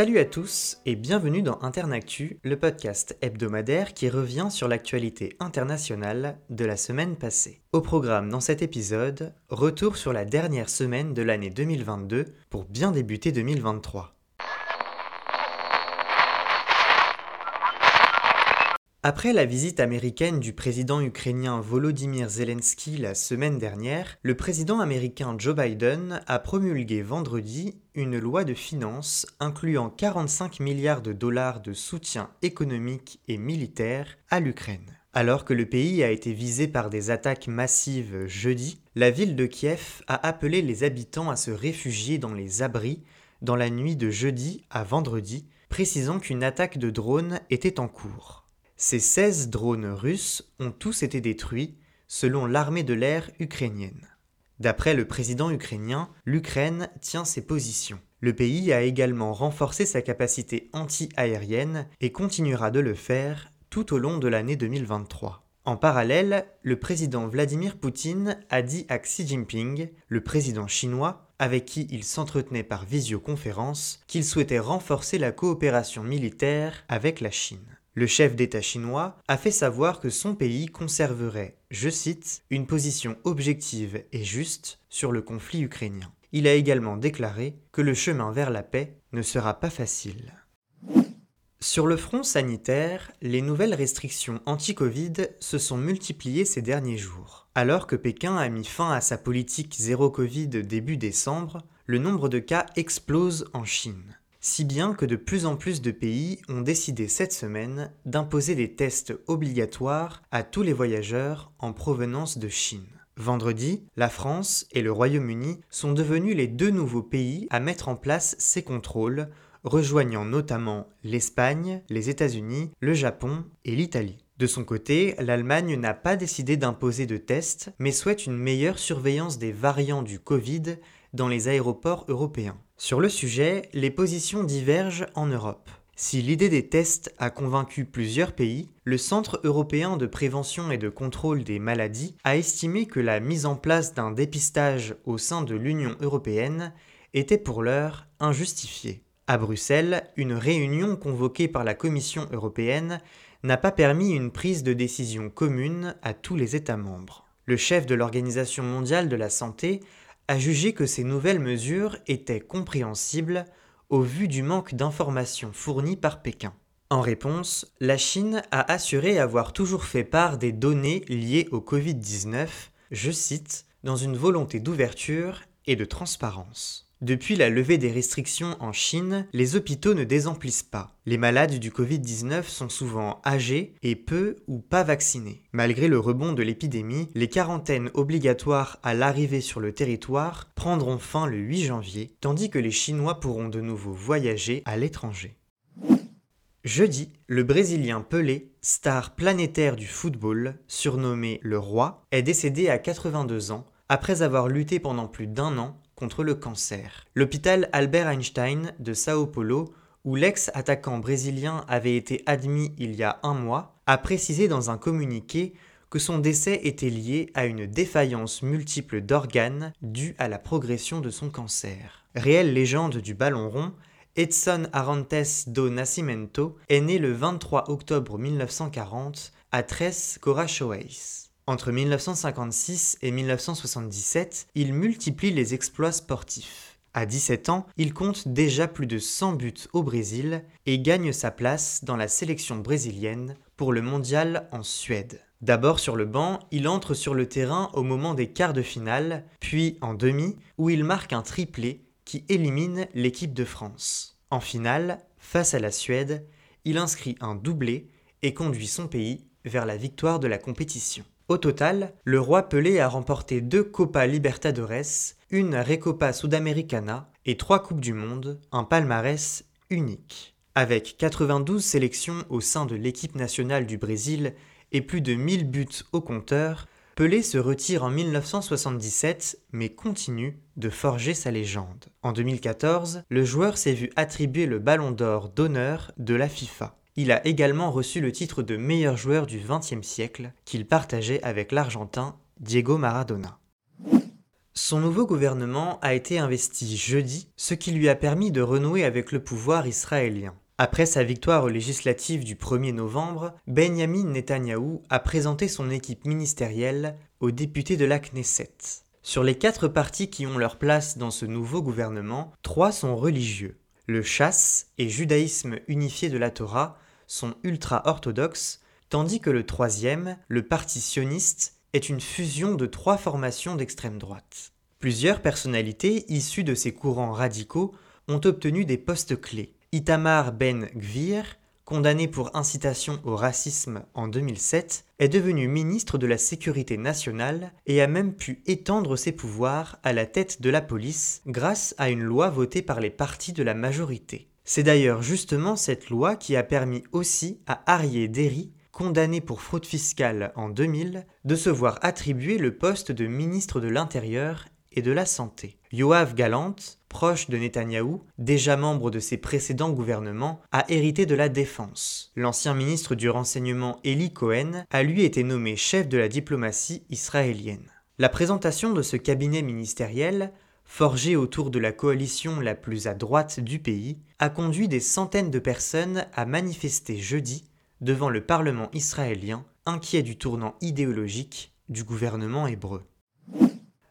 Salut à tous et bienvenue dans Internactu, le podcast hebdomadaire qui revient sur l'actualité internationale de la semaine passée. Au programme dans cet épisode, retour sur la dernière semaine de l'année 2022 pour bien débuter 2023. Après la visite américaine du président ukrainien Volodymyr Zelensky la semaine dernière, le président américain Joe Biden a promulgué vendredi une loi de finances incluant 45 milliards de dollars de soutien économique et militaire à l'Ukraine. Alors que le pays a été visé par des attaques massives jeudi, la ville de Kiev a appelé les habitants à se réfugier dans les abris dans la nuit de jeudi à vendredi, précisant qu'une attaque de drones était en cours. Ces 16 drones russes ont tous été détruits, selon l'armée de l'air ukrainienne. D'après le président ukrainien, l'Ukraine tient ses positions. Le pays a également renforcé sa capacité anti-aérienne et continuera de le faire tout au long de l'année 2023. En parallèle, le président Vladimir Poutine a dit à Xi Jinping, le président chinois, avec qui il s'entretenait par visioconférence, qu'il souhaitait renforcer la coopération militaire avec la Chine. Le chef d'État chinois a fait savoir que son pays conserverait, je cite, une position objective et juste sur le conflit ukrainien. Il a également déclaré que le chemin vers la paix ne sera pas facile. Sur le front sanitaire, les nouvelles restrictions anti-Covid se sont multipliées ces derniers jours. Alors que Pékin a mis fin à sa politique zéro Covid début décembre, le nombre de cas explose en Chine si bien que de plus en plus de pays ont décidé cette semaine d'imposer des tests obligatoires à tous les voyageurs en provenance de Chine. Vendredi, la France et le Royaume-Uni sont devenus les deux nouveaux pays à mettre en place ces contrôles, rejoignant notamment l'Espagne, les États-Unis, le Japon et l'Italie. De son côté, l'Allemagne n'a pas décidé d'imposer de tests, mais souhaite une meilleure surveillance des variants du Covid dans les aéroports européens. Sur le sujet, les positions divergent en Europe. Si l'idée des tests a convaincu plusieurs pays, le Centre européen de prévention et de contrôle des maladies a estimé que la mise en place d'un dépistage au sein de l'Union européenne était pour l'heure injustifiée. À Bruxelles, une réunion convoquée par la Commission européenne n'a pas permis une prise de décision commune à tous les États membres. Le chef de l'Organisation mondiale de la santé a jugé que ces nouvelles mesures étaient compréhensibles au vu du manque d'informations fournies par Pékin. En réponse, la Chine a assuré avoir toujours fait part des données liées au Covid-19, je cite, dans une volonté d'ouverture et de transparence. Depuis la levée des restrictions en Chine, les hôpitaux ne désemplissent pas. Les malades du Covid-19 sont souvent âgés et peu ou pas vaccinés. Malgré le rebond de l'épidémie, les quarantaines obligatoires à l'arrivée sur le territoire prendront fin le 8 janvier, tandis que les Chinois pourront de nouveau voyager à l'étranger. Jeudi, le Brésilien Pelé, star planétaire du football, surnommé le roi, est décédé à 82 ans après avoir lutté pendant plus d'un an contre le cancer. L'hôpital Albert Einstein de Sao Paulo, où l'ex-attaquant brésilien avait été admis il y a un mois, a précisé dans un communiqué que son décès était lié à une défaillance multiple d'organes due à la progression de son cancer. Réelle légende du ballon rond, Edson Arantes do Nascimento est né le 23 octobre 1940 à Tres Corações. Entre 1956 et 1977, il multiplie les exploits sportifs. À 17 ans, il compte déjà plus de 100 buts au Brésil et gagne sa place dans la sélection brésilienne pour le mondial en Suède. D'abord sur le banc, il entre sur le terrain au moment des quarts de finale, puis en demi, où il marque un triplé qui élimine l'équipe de France. En finale, face à la Suède, il inscrit un doublé et conduit son pays vers la victoire de la compétition. Au total, le roi Pelé a remporté deux Copa Libertadores, une Recopa Sudamericana et trois Coupes du Monde, un palmarès unique. Avec 92 sélections au sein de l'équipe nationale du Brésil et plus de 1000 buts au compteur, Pelé se retire en 1977 mais continue de forger sa légende. En 2014, le joueur s'est vu attribuer le ballon d'or d'honneur de la FIFA. Il a également reçu le titre de meilleur joueur du XXe siècle qu'il partageait avec l'Argentin Diego Maradona. Son nouveau gouvernement a été investi jeudi, ce qui lui a permis de renouer avec le pouvoir israélien. Après sa victoire aux législatives du 1er novembre, Benjamin Netanyahou a présenté son équipe ministérielle aux députés de la Knesset. Sur les quatre partis qui ont leur place dans ce nouveau gouvernement, trois sont religieux. Le chasse et judaïsme unifié de la Torah sont ultra-orthodoxes, tandis que le troisième, le parti sioniste, est une fusion de trois formations d'extrême droite. Plusieurs personnalités issues de ces courants radicaux ont obtenu des postes clés. Itamar Ben Gvir, condamné pour incitation au racisme en 2007, est devenu ministre de la Sécurité nationale et a même pu étendre ses pouvoirs à la tête de la police grâce à une loi votée par les partis de la majorité. C'est d'ailleurs justement cette loi qui a permis aussi à Arié Derry, condamné pour fraude fiscale en 2000, de se voir attribuer le poste de ministre de l'Intérieur et de la Santé. Yoav Galant, proche de Netanyahou, déjà membre de ses précédents gouvernements, a hérité de la défense. L'ancien ministre du renseignement Eli Cohen a lui été nommé chef de la diplomatie israélienne. La présentation de ce cabinet ministériel, forgé autour de la coalition la plus à droite du pays, a conduit des centaines de personnes à manifester jeudi devant le Parlement israélien, inquiet du tournant idéologique du gouvernement hébreu.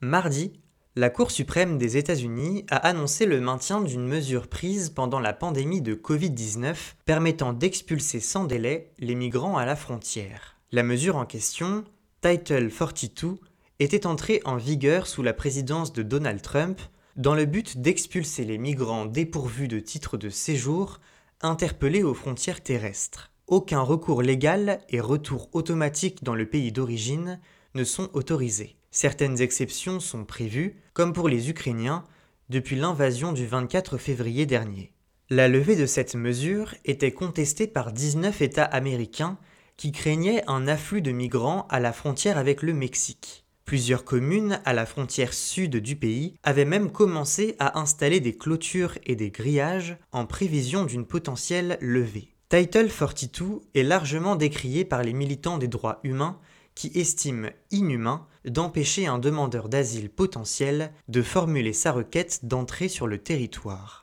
Mardi, la Cour suprême des États-Unis a annoncé le maintien d'une mesure prise pendant la pandémie de Covid-19 permettant d'expulser sans délai les migrants à la frontière. La mesure en question, Title 42, était entrée en vigueur sous la présidence de Donald Trump dans le but d'expulser les migrants dépourvus de titre de séjour interpellés aux frontières terrestres. Aucun recours légal et retour automatique dans le pays d'origine ne sont autorisés. Certaines exceptions sont prévues, comme pour les Ukrainiens, depuis l'invasion du 24 février dernier. La levée de cette mesure était contestée par 19 États américains qui craignaient un afflux de migrants à la frontière avec le Mexique. Plusieurs communes à la frontière sud du pays avaient même commencé à installer des clôtures et des grillages en prévision d'une potentielle levée. Title 42 est largement décrié par les militants des droits humains qui estiment inhumain d'empêcher un demandeur d'asile potentiel de formuler sa requête d'entrée sur le territoire.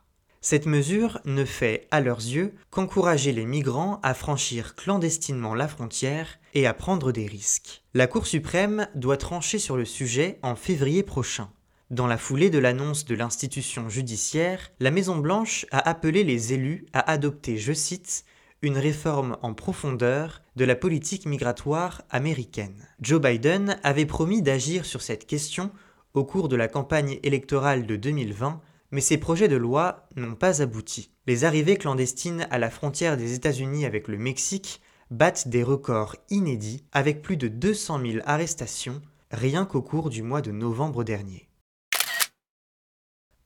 Cette mesure ne fait, à leurs yeux, qu'encourager les migrants à franchir clandestinement la frontière et à prendre des risques. La Cour suprême doit trancher sur le sujet en février prochain. Dans la foulée de l'annonce de l'institution judiciaire, la Maison-Blanche a appelé les élus à adopter, je cite, une réforme en profondeur de la politique migratoire américaine. Joe Biden avait promis d'agir sur cette question au cours de la campagne électorale de 2020, mais ces projets de loi n'ont pas abouti. Les arrivées clandestines à la frontière des États-Unis avec le Mexique battent des records inédits avec plus de 200 000 arrestations rien qu'au cours du mois de novembre dernier.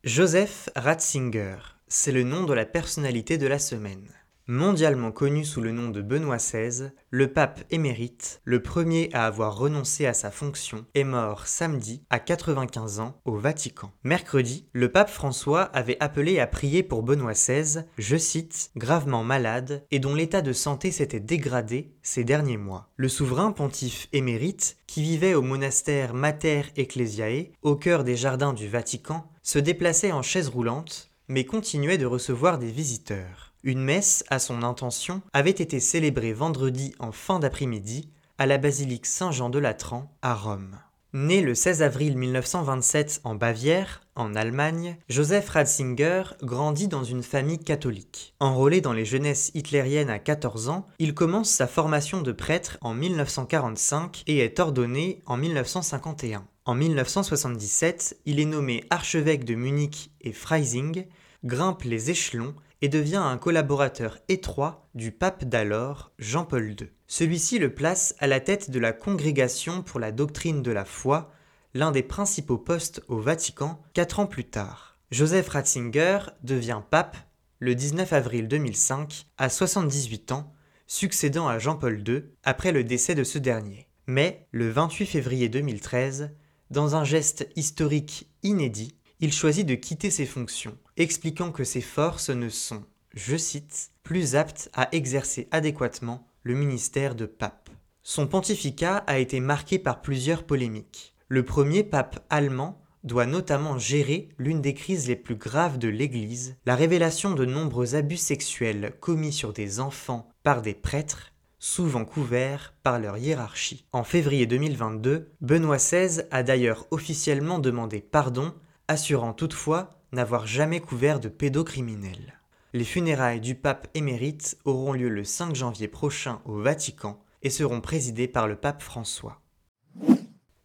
Joseph Ratzinger, c'est le nom de la personnalité de la semaine. Mondialement connu sous le nom de Benoît XVI, le pape émérite, le premier à avoir renoncé à sa fonction, est mort samedi à 95 ans au Vatican. Mercredi, le pape François avait appelé à prier pour Benoît XVI, je cite, gravement malade et dont l'état de santé s'était dégradé ces derniers mois. Le souverain pontife émérite, qui vivait au monastère Mater Ecclesiae, au cœur des jardins du Vatican, se déplaçait en chaise roulante, mais continuait de recevoir des visiteurs. Une messe à son intention avait été célébrée vendredi en fin d'après-midi à la basilique Saint-Jean de Latran à Rome. Né le 16 avril 1927 en Bavière, en Allemagne, Joseph Ratzinger grandit dans une famille catholique. Enrôlé dans les jeunesses hitlériennes à 14 ans, il commence sa formation de prêtre en 1945 et est ordonné en 1951. En 1977, il est nommé archevêque de Munich et Freising, grimpe les échelons et devient un collaborateur étroit du pape d'alors, Jean-Paul II. Celui-ci le place à la tête de la Congrégation pour la doctrine de la foi, l'un des principaux postes au Vatican, quatre ans plus tard. Joseph Ratzinger devient pape le 19 avril 2005 à 78 ans, succédant à Jean-Paul II après le décès de ce dernier. Mais le 28 février 2013, dans un geste historique inédit, il choisit de quitter ses fonctions, expliquant que ses forces ne sont, je cite, plus aptes à exercer adéquatement le ministère de pape. Son pontificat a été marqué par plusieurs polémiques. Le premier pape allemand, doit notamment gérer l'une des crises les plus graves de l'Église, la révélation de nombreux abus sexuels commis sur des enfants par des prêtres, souvent couverts par leur hiérarchie. En février 2022, Benoît XVI a d'ailleurs officiellement demandé pardon, assurant toutefois n'avoir jamais couvert de pédocriminels. Les funérailles du pape émérite auront lieu le 5 janvier prochain au Vatican et seront présidées par le pape François.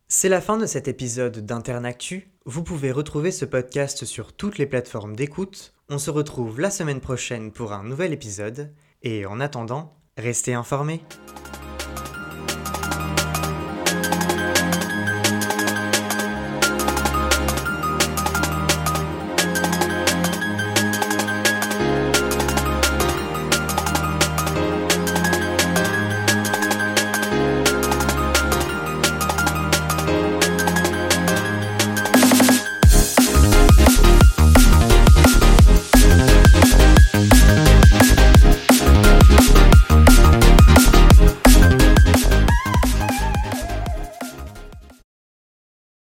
C'est la fin de cet épisode d'Internactu. Vous pouvez retrouver ce podcast sur toutes les plateformes d'écoute. On se retrouve la semaine prochaine pour un nouvel épisode. Et en attendant, restez informés.